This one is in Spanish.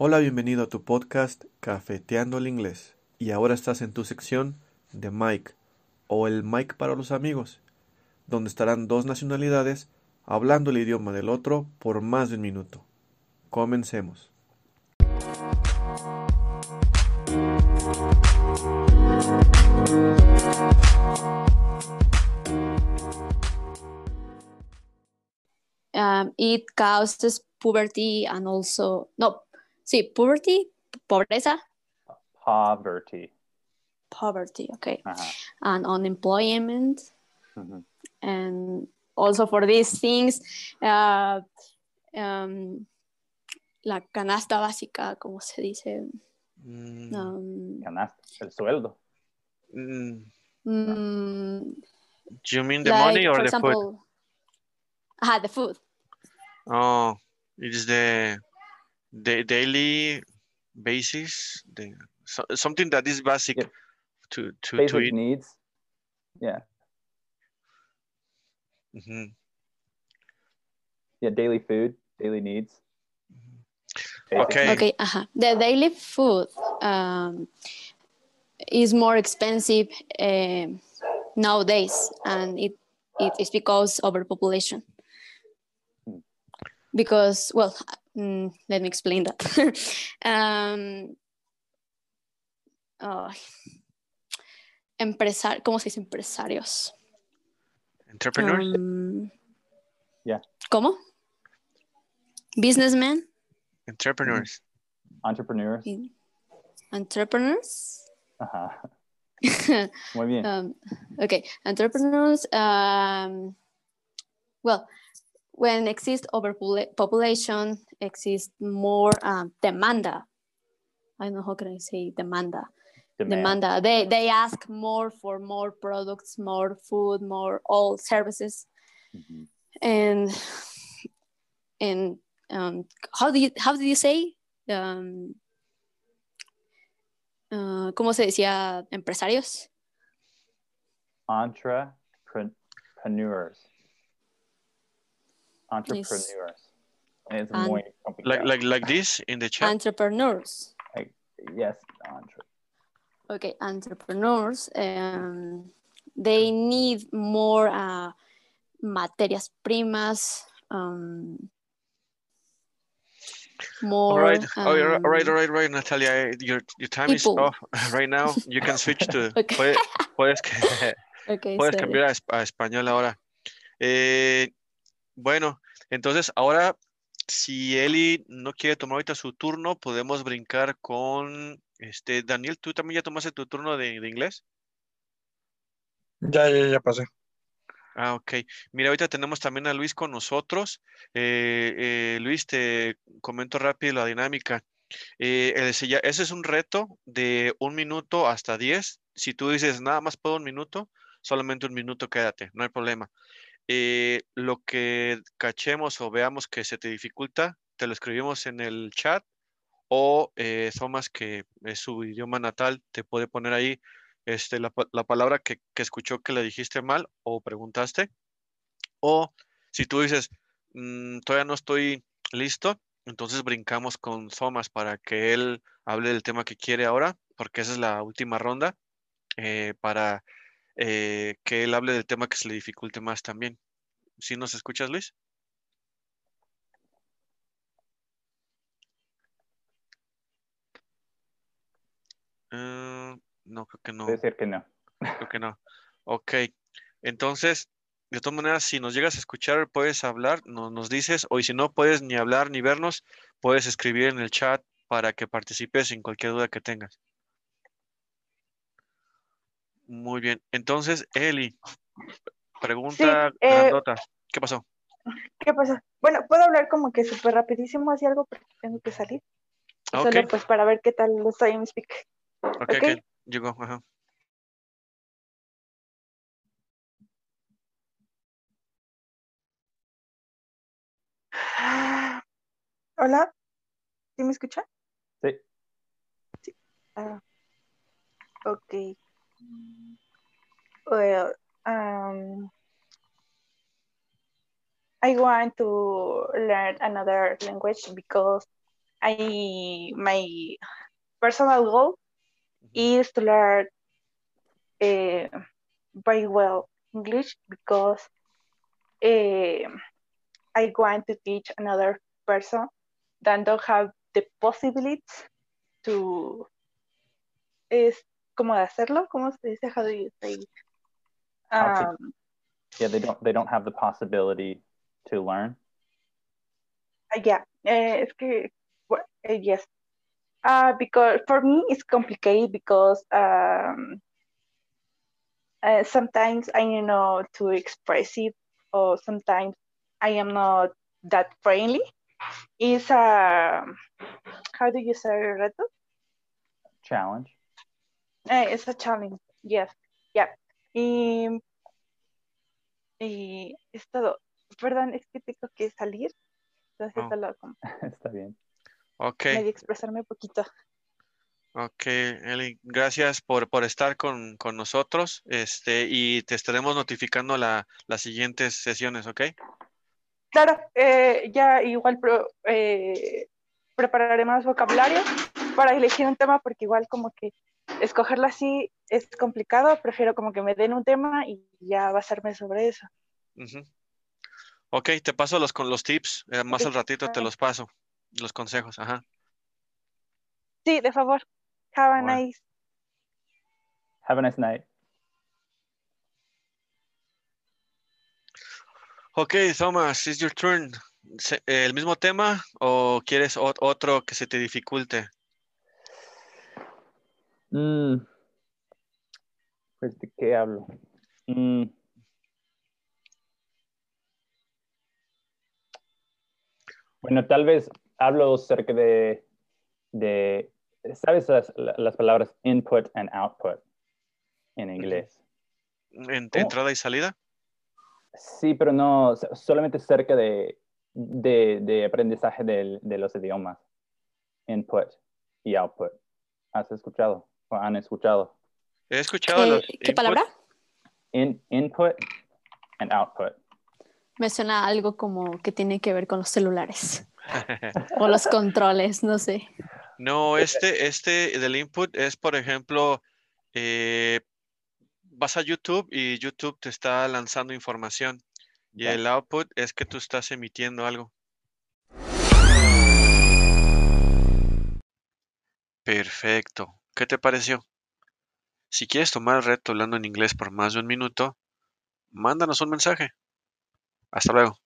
Hola, bienvenido a tu podcast Cafeteando el Inglés. Y ahora estás en tu sección de Mike o el Mike para los amigos, donde estarán dos nacionalidades hablando el idioma del otro por más de un minuto. Comencemos. um, it causes puberty and also no see poverty, pobreza Poverty. poverty okay Ajá. and unemployment Ujú. and also for these things uh, um, la canasta básica como se dice Mm, um, Canasta, el sueldo. mm, mm, you mean the like, money or for the food? example ah the food Oh, it is the the daily basis, the so, something that is basic Yep. to to to Basic eat. needs. Yeah. Mm -hmm. Yeah, daily food, daily needs. Basic Okay. Okay, uh-huh. The daily food um, is more expensive um nowadays, and it, it is because overpopulation. Hmm. Because, well, mm, let me explain that. um, oh, empresar ¿Cómo se dice empresarios? Entrepreneurs. Um, Yeah. ¿Cómo? Businessmen? Entrepreneurs. Entrepreneurs. Entrepreneurs? Ajá. Muy bien. Um, okay, entrepreneurs. Um, well, when exists overpopulation, exists more um, demanda. I don't know how can I say demanda. Demand. Demanda. They they ask more for more products, more food, more all services, Mhm. and and um, how do you how do you say? Um, uh, ¿Cómo se decía empresarios? Entrepreneurs. Entrepreneurs. Es An- muy Like complicado. like like this in the chat. Entrepreneurs. yes, entre. Okay, entrepreneurs. Um, they need more uh, materias primas. Um, All more. right. Oh, all right, all right, um, all right, all right, Natalia. Your your time is people. off right now. You can switch to Okay. puedes puedes, que- Okay, puedes sorry. cambiar a, es- a español ahora. Eh, bueno, entonces ahora si Eli no quiere tomar ahorita su turno, podemos brincar con este Daniel. ¿Tú también ya tomaste tu turno de, de inglés? Ya, ya, ya pasé. Ah, ok. Mira, ahorita tenemos también a Luis con nosotros. Eh, eh, Luis, te comento rápido la dinámica. Eh, ese, ya- ese es un reto de un minuto hasta diez. Si tú dices nada más puedo un minuto, solamente un minuto quédate, no hay problema. Eh, lo que cachemos o veamos que se te dificulta, te lo escribimos en el chat o eh, Thomas, que es su idioma natal, te puede poner ahí este, la, pa- la palabra que, escuchó que le dijiste mal o preguntaste. O si tú dices, "Mm, todavía no estoy listo, entonces brincamos con Thomas para que él hable del tema que quiere ahora, porque esa es la última ronda, eh, para eh, que él hable del tema que se le dificulte más también. ¿Sí nos escuchas, Luis? Eh, no, creo que no. Puede decir que no. Creo que no. Ok. Entonces, de todas maneras, si nos llegas a escuchar, puedes hablar, no- nos dices, o y si no puedes ni hablar ni vernos, puedes escribir en el chat para que participes en cualquier duda que tengas. Muy bien. Entonces, Eli, pregunta eh, grandota. ¿Qué pasó? ¿Qué pasa? Bueno, puedo hablar como que súper rapidísimo así algo porque tengo que salir. Ah, Solo pues para ver qué tal estoy en speak. ok, ok. ok. Llegó, ajá. Hola, ¿sí me escucha? Sí. Ah, ok. Well, um, I want to learn another language because I my personal goal is to learn uh, very well English because uh, I want to teach another person that don't have the possibility to es como de hacerlo, ¿cómo se dice? How do you say? How to- Um, Yeah, they don't they don't have the possibility to learn. Uh, yeah, uh, es que, well, uh, yes. Uh, because for me it's complicated because um, uh, sometimes I am not too expressive or sometimes I am not that friendly. It's a, how do you say reto? Challenge. It's a challenge, yes, yeah. Y, y es todo. Perdón, es que tengo que salir. Entonces, Oh. como Está bien. Ok, medio expresarme un poquito. ok, Eli, gracias por, por estar con, con nosotros, este, y te estaremos notificando la, las siguientes sesiones, ¿ok? Claro, eh, ya igual pro- eh, prepararé más vocabulario para elegir un tema porque igual como que escogerlo así es complicado, prefiero como que me den un tema y ya basarme sobre eso. Ujú. Ok, te paso los, con los tips, eh, más al ratito te los paso, los consejos, ajá. Sí, de favor. Have a Bueno. nice. Have a nice night. Ok, Thomas, it's your turn. Eh, ¿El mismo tema o quieres ot- otro que se te dificulte? Mm. Pues, ¿de qué hablo? Mm. Bueno, tal vez hablo acerca de, de ¿sabes las, las palabras input and output en inglés? ¿En ¿Cómo? entrada y salida? Sí, pero no, so- solamente cerca de, de, de aprendizaje del- de los idiomas. Input y output. ¿Has escuchado? ¿O han escuchado? He escuchado ¿Qué, los qué input. palabra? In, input and output. Me suena algo como que tiene que ver con los celulares o los controles, no sé. No, este, este del input es, por ejemplo, eh, vas a YouTube y YouTube te está lanzando información y el output es que tú estás emitiendo algo. Perfecto. ¿Qué te pareció? Si quieres tomar el reto hablando en inglés por más de un minuto, mándanos un mensaje. Hasta luego.